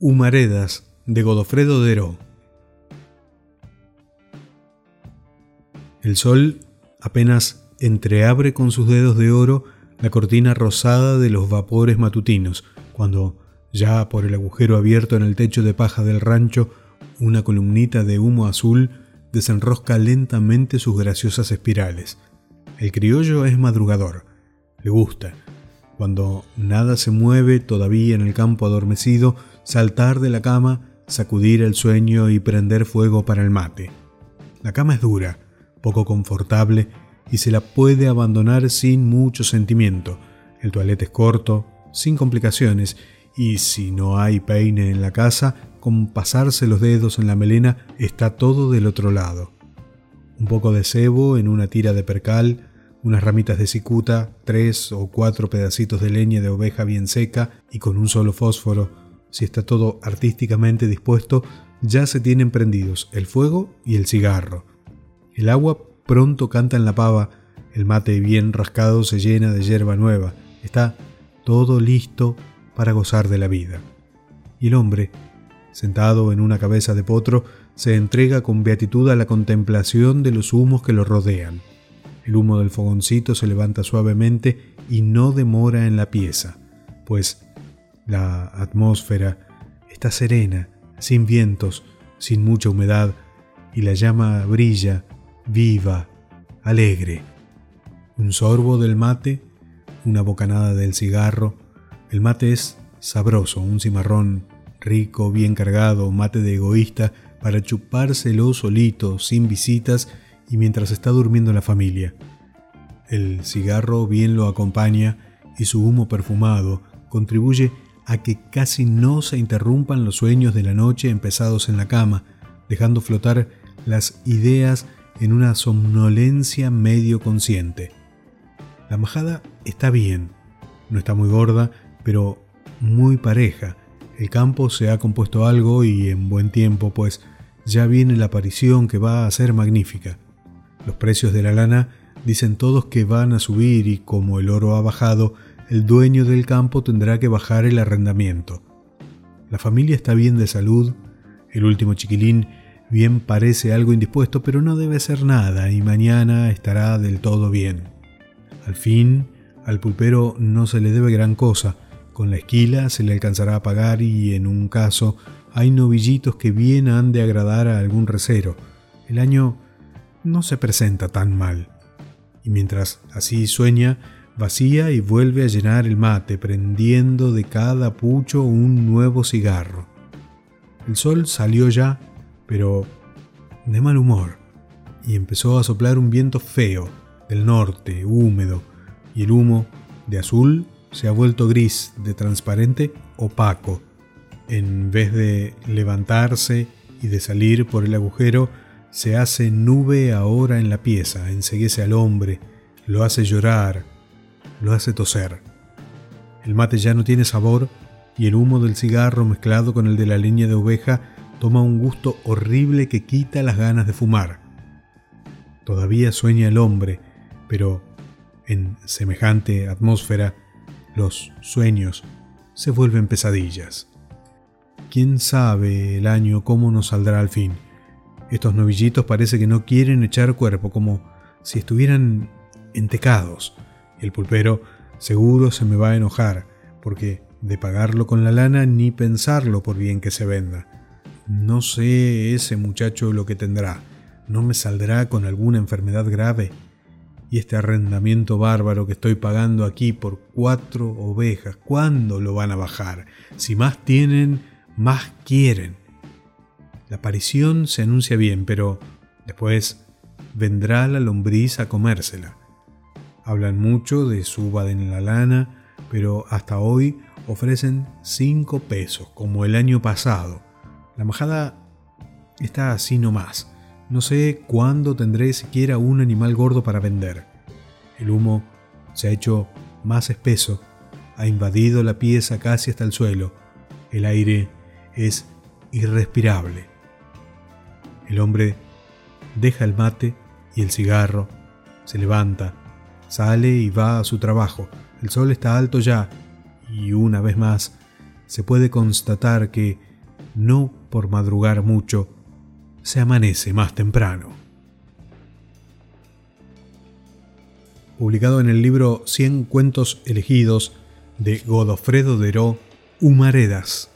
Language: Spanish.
Humaredas de Godofredo Deró. El sol apenas entreabre con sus dedos de oro la cortina rosada de los vapores matutinos, cuando, ya por el agujero abierto en el techo de paja del rancho, una columnita de humo azul desenrosca lentamente sus graciosas espirales. El criollo es madrugador, le gusta, cuando nada se mueve todavía en el campo adormecido, saltar de la cama, sacudir el sueño y prender fuego para el mate. La cama es dura, poco confortable y se la puede abandonar sin mucho sentimiento. El toalete es corto, sin complicaciones y si no hay peine en la casa, con pasarse los dedos en la melena está todo del otro lado. Un poco de cebo en una tira de percal, unas ramitas de cicuta, tres o cuatro pedacitos de leña de oveja bien seca y con un solo fósforo. Si está todo artísticamente dispuesto, ya se tienen prendidos el fuego y el cigarro. El agua pronto canta en la pava, el mate bien rascado se llena de hierba nueva. Está todo listo para gozar de la vida. Y el hombre, sentado en una cabeza de potro, se entrega con beatitud a la contemplación de los humos que lo rodean. El humo del fogoncito se levanta suavemente y no demora en la pieza, pues la atmósfera está serena, sin vientos, sin mucha humedad, y la llama brilla, viva, alegre. Un sorbo del mate, una bocanada del cigarro. El mate es sabroso, un cimarrón rico, bien cargado, mate de egoísta para chupárselo solito, sin visitas y mientras está durmiendo la familia. El cigarro bien lo acompaña y su humo perfumado contribuye a que casi no se interrumpan los sueños de la noche empezados en la cama, dejando flotar las ideas en una somnolencia medio consciente. La majada está bien, no está muy gorda, pero muy pareja. El campo se ha compuesto algo y en buen tiempo, pues ya viene la aparición que va a ser magnífica. Los precios de la lana dicen todos que van a subir y como el oro ha bajado, el dueño del campo tendrá que bajar el arrendamiento. La familia está bien de salud, el último chiquilín bien parece algo indispuesto, pero no debe ser nada y mañana estará del todo bien. Al fin, al pulpero no se le debe gran cosa, con la esquila se le alcanzará a pagar y en un caso hay novillitos que bien han de agradar a algún recero. El año no se presenta tan mal. Y mientras así sueña, vacía y vuelve a llenar el mate, prendiendo de cada pucho un nuevo cigarro. El sol salió ya, pero de mal humor, y empezó a soplar un viento feo, del norte, húmedo, y el humo, de azul, se ha vuelto gris, de transparente, opaco. En vez de levantarse y de salir por el agujero, se hace nube ahora en la pieza, enseguece al hombre, lo hace llorar, lo hace toser. El mate ya no tiene sabor y el humo del cigarro mezclado con el de la leña de oveja toma un gusto horrible que quita las ganas de fumar. Todavía sueña el hombre, pero en semejante atmósfera los sueños se vuelven pesadillas. ¿Quién sabe el año cómo nos saldrá al fin? Estos novillitos parece que no quieren echar cuerpo, como si estuvieran entecados. El pulpero seguro se me va a enojar, porque de pagarlo con la lana ni pensarlo por bien que se venda. No sé ese muchacho lo que tendrá. ¿No me saldrá con alguna enfermedad grave? Y este arrendamiento bárbaro que estoy pagando aquí por cuatro ovejas, ¿cuándo lo van a bajar? Si más tienen, más quieren. La aparición se anuncia bien, pero después vendrá la lombriz a comérsela. Hablan mucho de suba en la lana, pero hasta hoy ofrecen cinco pesos, como el año pasado. La majada está así nomás. No sé cuándo tendré siquiera un animal gordo para vender. El humo se ha hecho más espeso, ha invadido la pieza casi hasta el suelo. El aire es irrespirable. El hombre deja el mate y el cigarro, se levanta, sale y va a su trabajo. El sol está alto ya y una vez más se puede constatar que, no por madrugar mucho, se amanece más temprano. Publicado en el libro Cien cuentos elegidos de Godofredo Deró, Humaredas.